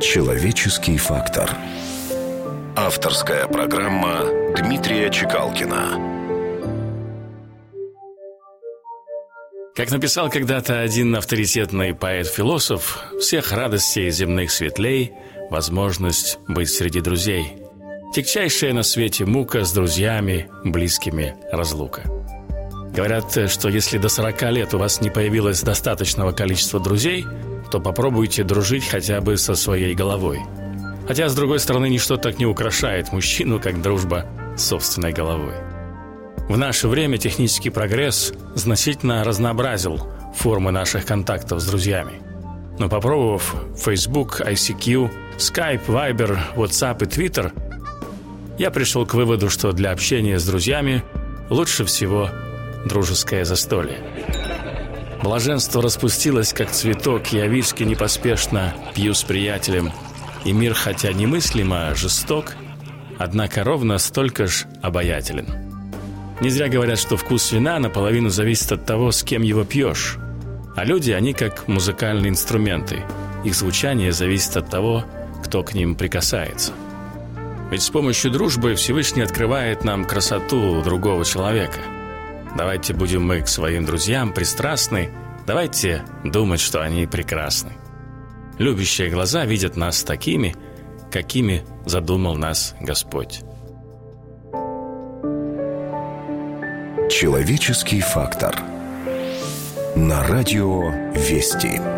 Человеческий фактор. Авторская программа Дмитрия Чекалкина. Как написал когда-то один авторитетный поэт-философ, всех радостей земных светлей – возможность быть среди друзей. Тягчайшая на свете мука с друзьями, близкими разлука. Говорят, что если до 40 лет у вас не появилось достаточного количества друзей, то попробуйте дружить хотя бы со своей головой. Хотя, с другой стороны, ничто так не украшает мужчину, как дружба с собственной головой. В наше время технический прогресс значительно разнообразил формы наших контактов с друзьями. Но попробовав Facebook, ICQ, Skype, Viber, WhatsApp и Twitter, я пришел к выводу, что для общения с друзьями лучше всего дружеское застолье. Блаженство распустилось, как цветок, я виски непоспешно пью с приятелем, и мир, хотя немыслимо жесток, однако ровно столько ж обаятелен. Не зря говорят, что вкус вина наполовину зависит от того, с кем его пьешь. А люди, они как музыкальные инструменты. Их звучание зависит от того, кто к ним прикасается. Ведь с помощью дружбы Всевышний открывает нам красоту другого человека. Давайте будем мы к своим друзьям пристрастны, давайте думать, что они прекрасны. Любящие глаза видят нас такими, какими задумал нас Господь. Человеческий фактор. На радио «Вести».